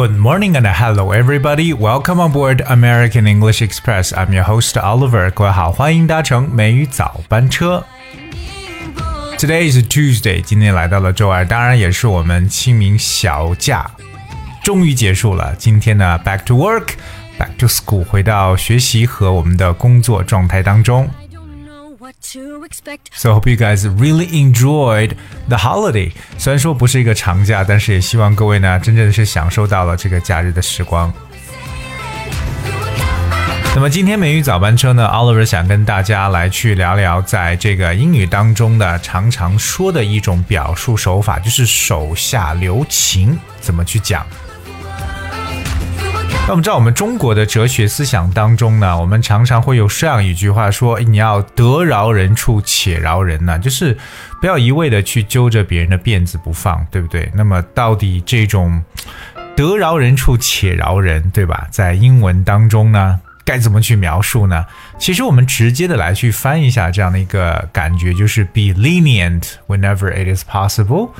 Good morning and hello everybody. Welcome on board American English Express. I'm your host Oliver. 各位好，欢迎搭乘美语早班车。Today is Tuesday. 今天来到了周二，当然也是我们清明小假终于结束了。今天呢，back to work, back to school，回到学习和我们的工作状态当中。 To expect So hope you guys really enjoyed the holiday。虽然说不是一个长假，但是也希望各位呢，真正的是享受到了这个假日的时光。那么今天美语早班车呢，Oliver 想跟大家来去聊聊，在这个英语当中的常常说的一种表述手法，就是手下留情，怎么去讲。那我们知道，我们中国的哲学思想当中呢，我们常常会有这样一句话说：“你要得饶人处且饶人呢，就是不要一味的去揪着别人的辫子不放，对不对？”那么到底这种得饶人处且饶人，对吧？在英文当中呢，该怎么去描述呢？其实我们直接的来去翻一下这样的一个感觉，就是 be lenient whenever it is possible。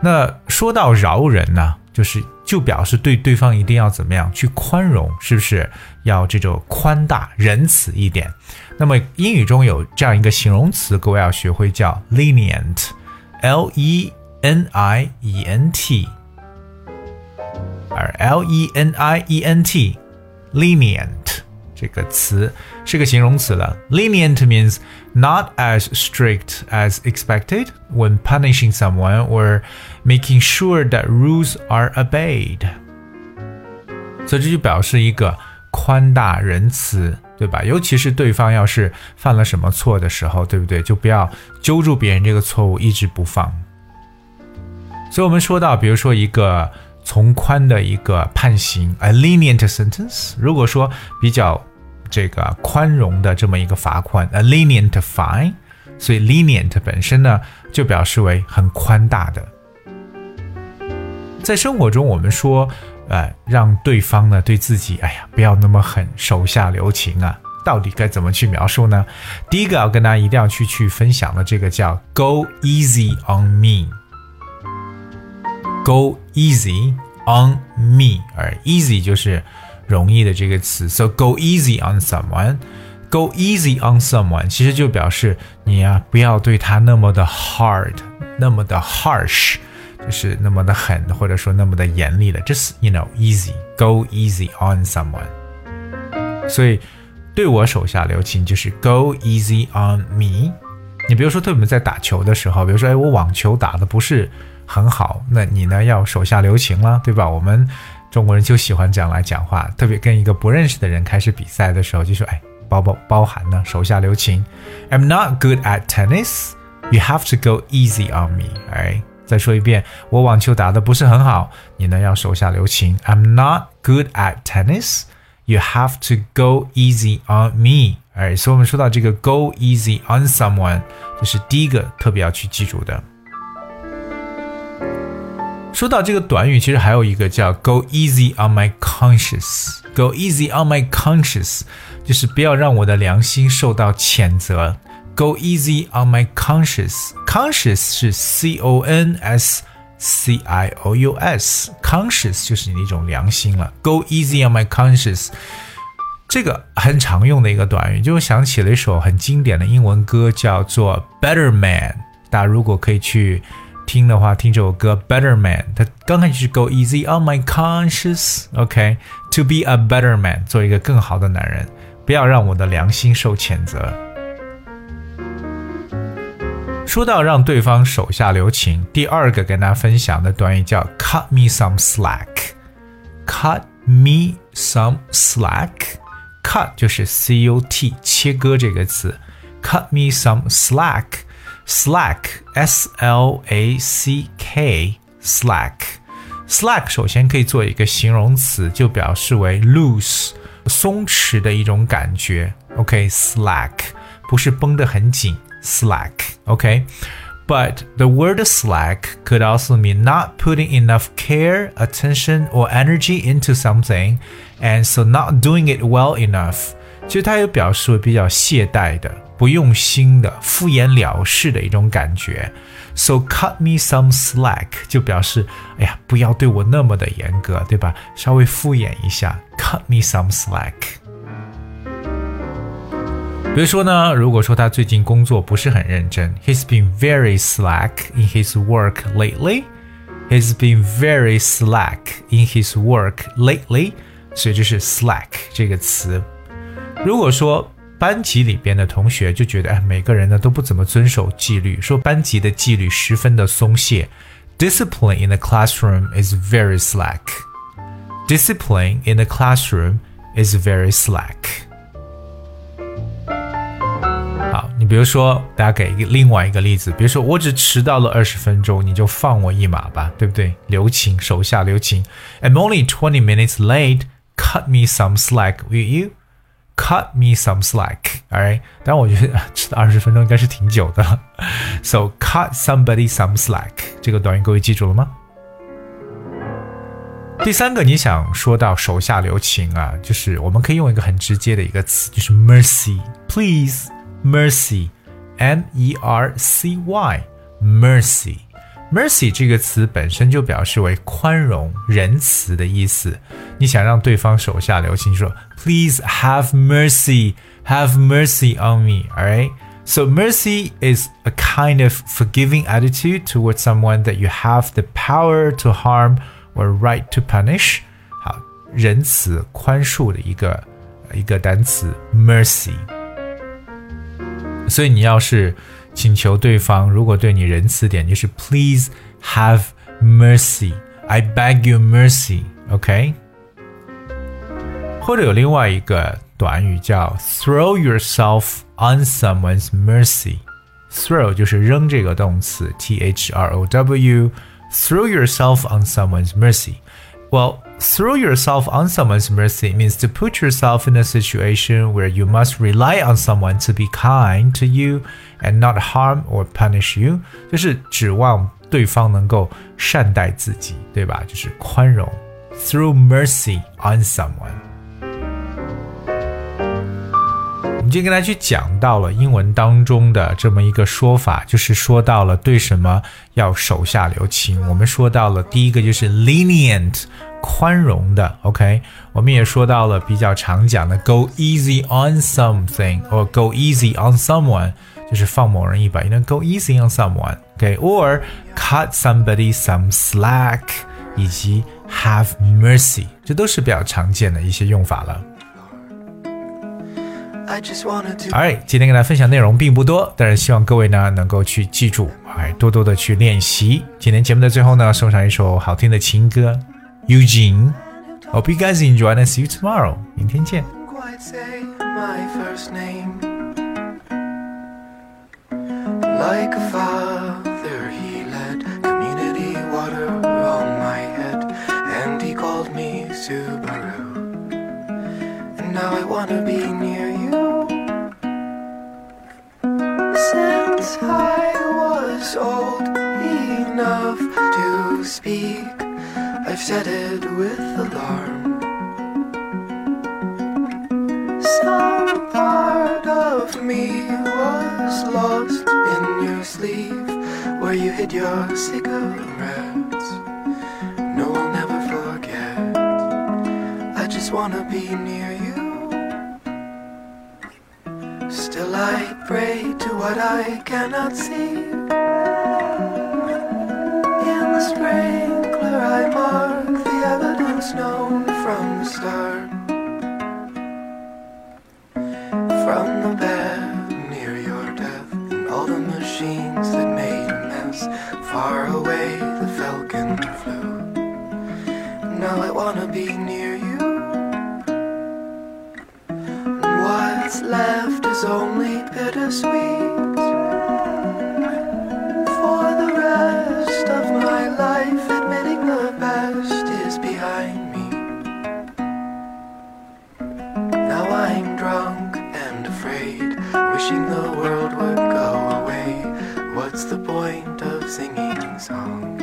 那说到饶人呢？就是就表示对对方一定要怎么样去宽容，是不是要这种宽大仁慈一点？那么英语中有这样一个形容词，各位要学会叫 lenient，l e n i e n t，而 l e n i e n t，lenient。这个词是个形容词了。Lenient means not as strict as expected when punishing someone or making sure that rules are obeyed。所以这就表示一个宽大仁慈，对吧？尤其是对方要是犯了什么错的时候，对不对？就不要揪住别人这个错误一直不放。所以我们说到，比如说一个。从宽的一个判刑，a lenient sentence。如果说比较这个宽容的这么一个罚款，a lenient fine。所以 lenient 本身呢，就表示为很宽大的。在生活中，我们说，呃，让对方呢对自己，哎呀，不要那么狠，手下留情啊。到底该怎么去描述呢？第一个要跟大家一定要去去分享的这个叫 go easy on me。Go easy on me，而 easy 就是容易的这个词，so go easy on someone。Go easy on someone，其实就表示你呀、啊，不要对他那么的 hard，那么的 harsh，就是那么的狠，或者说那么的严厉的。Just you know easy，go easy on someone。所以对我手下留情就是 go easy on me。 你比如说，对我们在打球的时候，比如说，哎，我网球打的不是。很好，那你呢要手下留情了，对吧？我们中国人就喜欢这样来讲话，特别跟一个不认识的人开始比赛的时候，就说：“哎，包包包含呢，手下留情。”I'm not good at tennis. You have to go easy on me. 哎，再说一遍，我网球打的不是很好，你呢要手下留情。I'm not good at tennis. You have to go easy on me. 哎，所以我们说到这个 “go easy on someone”，这是第一个特别要去记住的。说到这个短语，其实还有一个叫 "go easy on my conscience"。go easy on my conscience，就是不要让我的良心受到谴责。go easy on my conscience。conscious 是 c o n s c i o u s，conscious 就是你的一种良心了。go easy on my conscience， 这个很常用的一个短语，就想起了一首很经典的英文歌，叫做 "Better Man"。大家如果可以去。听的话，听这首歌《Better Man》，它刚开始是 Go easy on my conscience，OK，to be a better man，做一个更好的男人，不要让我的良心受谴责。说到让对方手下留情，第二个跟大家分享的短语叫 cut me some slack，cut me some slack” slack，cut 就是 c u t 切割这个词，cut me some slack。slack s l a c k slack slack 首先可以做一个形容词，就表示为 loose 松弛的一种感觉。OK，slack 不是绷得很紧，slack OK。 But the word slack could also mean not putting enough care, attention, or energy into something, and so not doing it well enough. 其实它也表示为比较懈怠的。 不用心的、敷衍了事的一种感觉。So cut me some slack 就表示，哎呀，不要对我那么的严格，对吧？稍微敷衍一下，cut me some slack。 比如说呢，如果说他最近工作不是很认真，He's been very slack in his work lately. He's been very slack in his work lately. 所以这是 slack 这个词。如果说班级里边的同学就觉得，哎，每个人呢都不怎么遵守纪律，说班级的纪律十分的松懈。Discipline in the classroom is very slack. Discipline in the classroom is very slack. 比如说，大家给一个另外一个例子，比如说我只迟到了二十分钟，你就放我一马吧，对不对？留情，手下留情。I'm only twenty minutes late. Cut me some slack, will you? cut me some slack. All right. 但我觉得迟到二十分钟应该是挺久的。So cut somebody some slack，这个短语各位记住了吗？第三个，你想说到手下留情啊，就是我们可以用一个很直接的一个词，就是 mercy, please。Please, mercy, M E R C Y, mercy。Mercy 这个词本身就表示为宽容、仁慈的意思。你想让对方手下留情，说 Please have mercy, have mercy on me. Alright. So mercy is a kind of forgiving attitude towards someone that you have the power to harm or right to punish. 好，仁慈、宽恕的一个一个单词 mercy。 所以你要是请求对方如果对你仁慈点，就是 Please have mercy. I beg you mercy. OK。或者有另外一个短语叫 throw yourself on someone's mercy。throw 就是扔这个动词，t h r o w。Throw yourself on someone's mercy. Well, throw yourself on someone's mercy means to put yourself in a situation where you must rely on someone to be kind to you and not harm or punish you，就是指望对方能够善待自己，对吧？就是宽容。Throw mercy on someone。我们今天跟大家去讲到了英文当中的这么一个说法，就是说到了对什么要手下留情。我们说到了第一个就是 lenient， 宽容的，OK。我们也说到了比较常讲的 go easy on something or go easy on someone，就是放某人一把，you know go easy on someone，OK，or cut somebody some slack，以及 have mercy，这都是比较常见的一些用法了。Alright，今天跟大家分享内容并不多，但是希望各位呢能够去记住，哎，多多的去练习。今天节目的最后呢，送上一首好听的情歌 ，Eugene。Hope you guys enjoy and see you tomorrow。明天见。Like a father, he led community water on my head, and he called me Subaru. And now I wanna be near you. Since I was old enough to speak, I've said it with alarm. Some part of me was lost in your sleeve, where you hid your cigarettes. No, I'll never forget. I just wanna be near you. Still I pray to what I cannot see. In the I mark the evidence known from the start. From the bed near your death and all the machines that made a mess. Far away the falcon flew. Now I wanna be near you. What's left is only bittersweet. I'm drunk and afraid, wishing the world would go away. What's the point of singing songs?